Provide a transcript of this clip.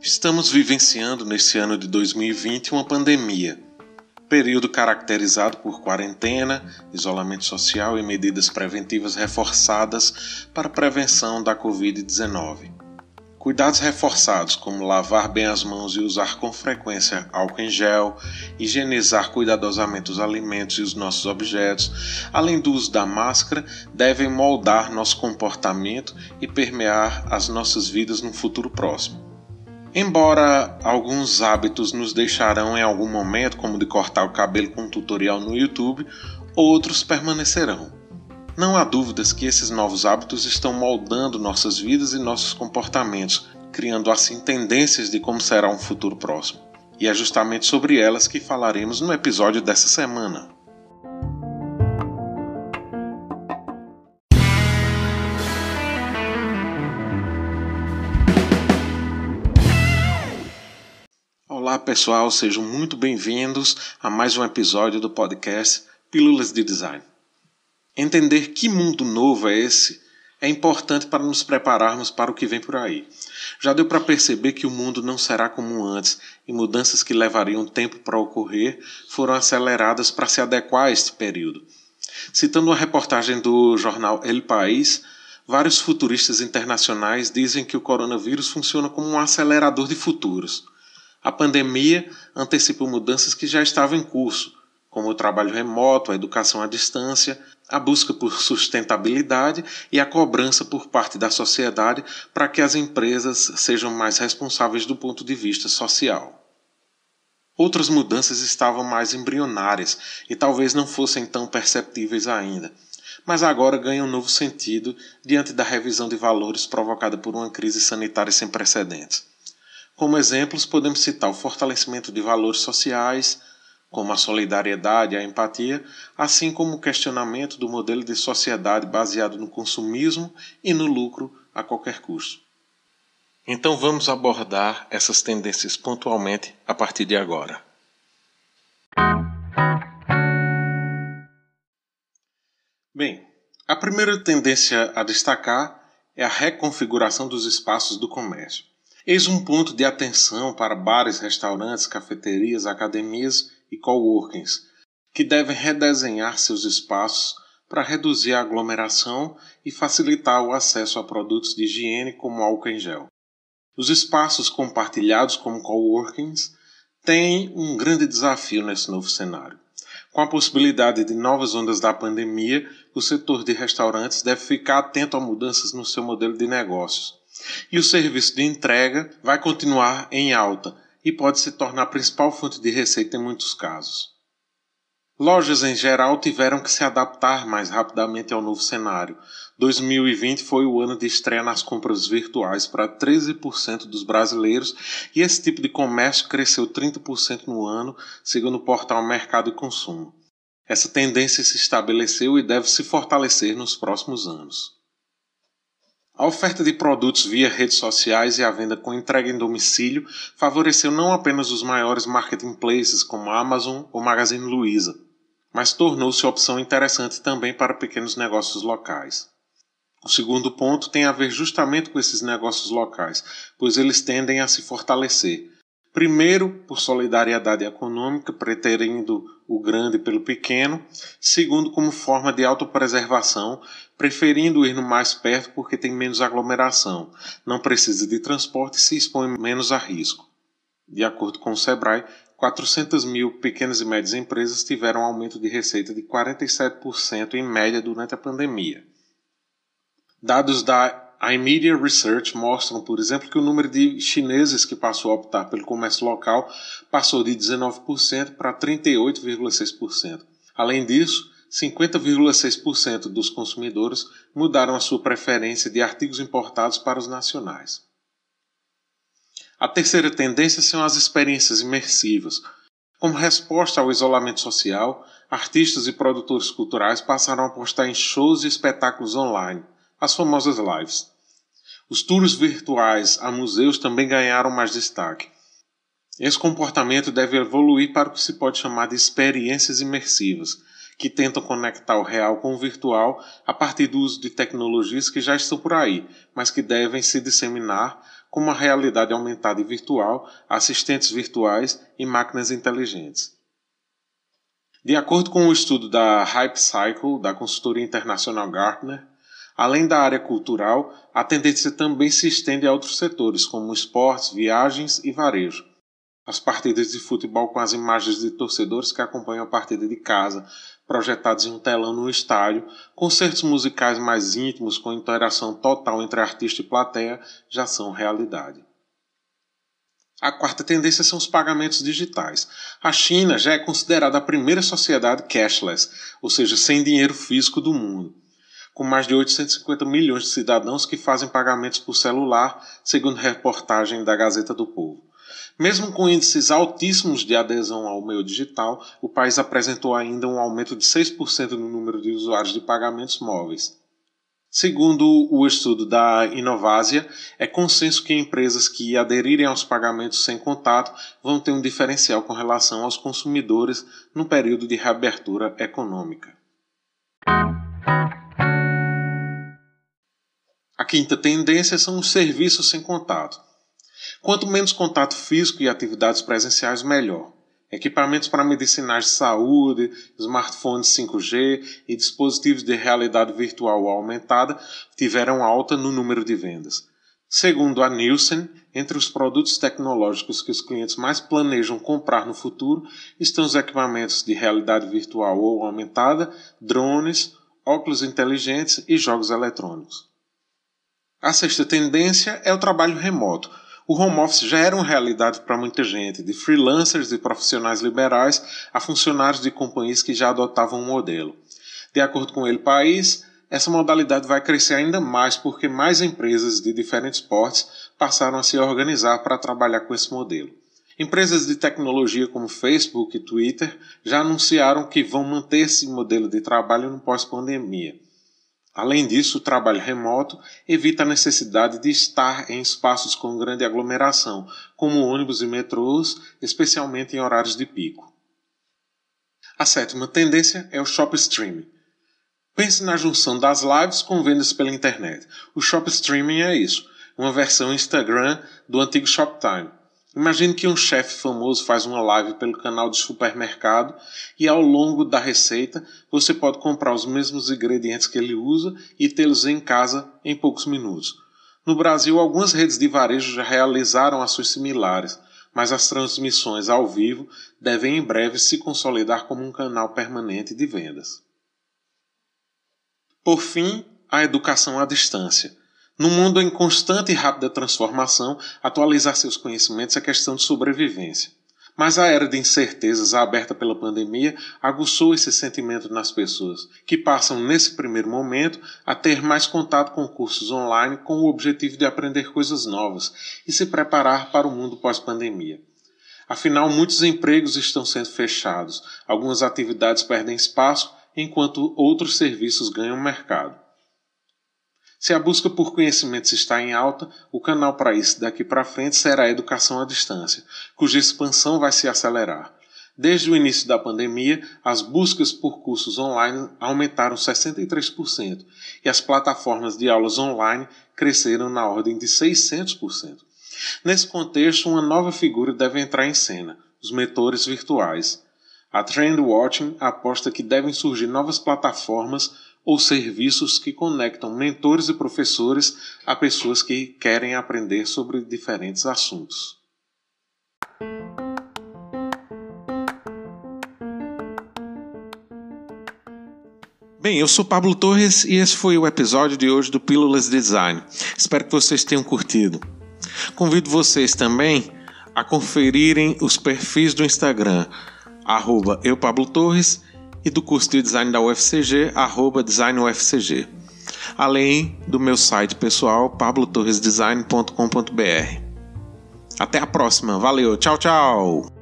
Estamos vivenciando neste ano de 2020 uma pandemia, período caracterizado por quarentena, isolamento social e medidas preventivas reforçadas para prevenção da Covid-19. Cuidados reforçados, como lavar bem as mãos e usar com frequência álcool em gel, higienizar cuidadosamente os alimentos e os nossos objetos, além do uso da máscara, devem moldar nosso comportamento e permear as nossas vidas no futuro próximo. Embora alguns hábitos nos deixarão em algum momento, como de cortar o cabelo com um tutorial no YouTube, outros permanecerão. Não há dúvidas que esses novos hábitos estão moldando nossas vidas e nossos comportamentos, criando assim tendências de como será um futuro próximo. E é justamente sobre elas que falaremos no episódio dessa semana. Olá pessoal, sejam muito bem-vindos a mais um episódio do podcast Pílulas de Design. Entender que mundo novo é esse é importante para nos prepararmos para o que vem por aí. Já deu para perceber que o mundo não será como antes e mudanças que levariam tempo para ocorrer foram aceleradas para se adequar a este período. Citando uma reportagem do jornal El País, vários futuristas internacionais dizem que o coronavírus funciona como um acelerador de futuros. A pandemia antecipou mudanças que já estavam em curso, como o trabalho remoto, a educação à distância, a busca por sustentabilidade e a cobrança por parte da sociedade para que as empresas sejam mais responsáveis do ponto de vista social. Outras mudanças estavam mais embrionárias e talvez não fossem tão perceptíveis ainda, mas agora ganham um novo sentido diante da revisão de valores provocada por uma crise sanitária sem precedentes. Como exemplos, podemos citar o fortalecimento de valores sociais, como a solidariedade e a empatia, assim como o questionamento do modelo de sociedade baseado no consumismo e no lucro a qualquer custo. Então vamos abordar essas tendências pontualmente a partir de agora. Bem, a primeira tendência a destacar é a reconfiguração dos espaços do comércio. Eis um ponto de atenção para bares, restaurantes, cafeterias, academias e coworkings, que devem redesenhar seus espaços para reduzir a aglomeração e facilitar o acesso a produtos de higiene como álcool em gel. Os espaços compartilhados como coworkings têm um grande desafio nesse novo cenário. Com a possibilidade de novas ondas da pandemia, o setor de restaurantes deve ficar atento a mudanças no seu modelo de negócios e o serviço de entrega vai continuar em alta e pode se tornar a principal fonte de receita em muitos casos. Lojas em geral tiveram que se adaptar mais rapidamente ao novo cenário. 2020 foi o ano de estreia nas compras virtuais para 13% dos brasileiros e esse tipo de comércio cresceu 30% no ano, segundo o portal Mercado e Consumo. Essa tendência se estabeleceu e deve se fortalecer nos próximos anos. A oferta de produtos via redes sociais e a venda com entrega em domicílio favoreceu não apenas os maiores marketplaces como Amazon ou Magazine Luiza, mas tornou-se opção interessante também para pequenos negócios locais. O segundo ponto tem a ver justamente com esses negócios locais, pois eles tendem a se fortalecer, Primeiro, por solidariedade econômica, preterindo o grande pelo pequeno. Segundo, como forma de autopreservação, preferindo ir no mais perto porque tem menos aglomeração, não precisa de transporte e se expõe menos a risco. De acordo com o Sebrae, 400 mil pequenas e médias empresas tiveram um aumento de receita de 47% em média durante a pandemia. Dados da a iMedia Research mostram, por exemplo, que o número de chineses que passou a optar pelo comércio local passou de 19% para 38,6%. Além disso, 50,6% dos consumidores mudaram a sua preferência de artigos importados para os nacionais. A terceira tendência são as experiências imersivas. Como resposta ao isolamento social, artistas e produtores culturais passaram a apostar em shows e espetáculos online as famosas lives. Os tours virtuais a museus também ganharam mais destaque. Esse comportamento deve evoluir para o que se pode chamar de experiências imersivas, que tentam conectar o real com o virtual a partir do uso de tecnologias que já estão por aí, mas que devem se disseminar como a realidade aumentada e virtual, assistentes virtuais e máquinas inteligentes. De acordo com um estudo da Hype Cycle, da consultoria internacional Gartner, além da área cultural, a tendência também se estende a outros setores, como esportes, viagens e varejo as partidas de futebol com as imagens de torcedores que acompanham a partida de casa, projetados em um telão no estádio, concertos musicais mais íntimos com interação total entre artista e plateia já são realidade. A quarta tendência são os pagamentos digitais. A China já é considerada a primeira sociedade cashless, ou seja, sem dinheiro físico do mundo, com mais de 850 milhões de cidadãos que fazem pagamentos por celular, segundo reportagem da Gazeta do Povo. Mesmo com índices altíssimos de adesão ao meio digital, o país apresentou ainda um aumento de 6% no número de usuários de pagamentos móveis. Segundo o estudo da Inovásia, é consenso que empresas que aderirem aos pagamentos sem contato vão ter um diferencial com relação aos consumidores no período de reabertura econômica. A quinta tendência são os serviços sem contato. Quanto menos contato físico e atividades presenciais, melhor. Equipamentos para medicinais de saúde, smartphones 5G e dispositivos de realidade virtual aumentada tiveram alta no número de vendas. Segundo a Nielsen, entre os produtos tecnológicos que os clientes mais planejam comprar no futuro estão os equipamentos de realidade virtual ou aumentada, drones, óculos inteligentes e jogos eletrônicos. A sexta tendência é o trabalho remoto o home office já era uma realidade para muita gente, de freelancers e profissionais liberais a funcionários de companhias que já adotavam o um modelo. De acordo com ele país, essa modalidade vai crescer ainda mais porque mais empresas de diferentes portes passaram a se organizar para trabalhar com esse modelo. Empresas de tecnologia como Facebook e Twitter já anunciaram que vão manter esse modelo de trabalho no pós-pandemia. Além disso, o trabalho remoto evita a necessidade de estar em espaços com grande aglomeração, como ônibus e metrôs, especialmente em horários de pico. A sétima tendência é o shop streaming. Pense na junção das lives com vendas pela internet. O shop streaming é isso, uma versão Instagram do antigo Shoptime. Imagine que um chefe famoso faz uma live pelo canal de supermercado e ao longo da receita você pode comprar os mesmos ingredientes que ele usa e tê-los em casa em poucos minutos. No Brasil, algumas redes de varejo já realizaram ações similares, mas as transmissões ao vivo devem em breve se consolidar como um canal permanente de vendas. Por fim, a educação à distância. No mundo em constante e rápida transformação, atualizar seus conhecimentos é questão de sobrevivência. Mas a era de incertezas aberta pela pandemia aguçou esse sentimento nas pessoas, que passam nesse primeiro momento a ter mais contato com cursos online com o objetivo de aprender coisas novas e se preparar para o mundo pós-pandemia. Afinal, muitos empregos estão sendo fechados, algumas atividades perdem espaço, enquanto outros serviços ganham mercado. Se a busca por conhecimentos está em alta, o canal para isso daqui para frente será a educação à distância, cuja expansão vai se acelerar. Desde o início da pandemia, as buscas por cursos online aumentaram 63% e as plataformas de aulas online cresceram na ordem de 600%. Nesse contexto, uma nova figura deve entrar em cena: os mentores virtuais. A Trendwatching aposta que devem surgir novas plataformas ou serviços que conectam mentores e professores a pessoas que querem aprender sobre diferentes assuntos. Bem, eu sou Pablo Torres e esse foi o episódio de hoje do Pílulas Design. Espero que vocês tenham curtido. Convido vocês também a conferirem os perfis do Instagram, arroba eu Pablo Torres e do curso de design da UFCG, arroba designufcg. Além do meu site pessoal, pablotorresdesign.com.br. Até a próxima, valeu, tchau, tchau!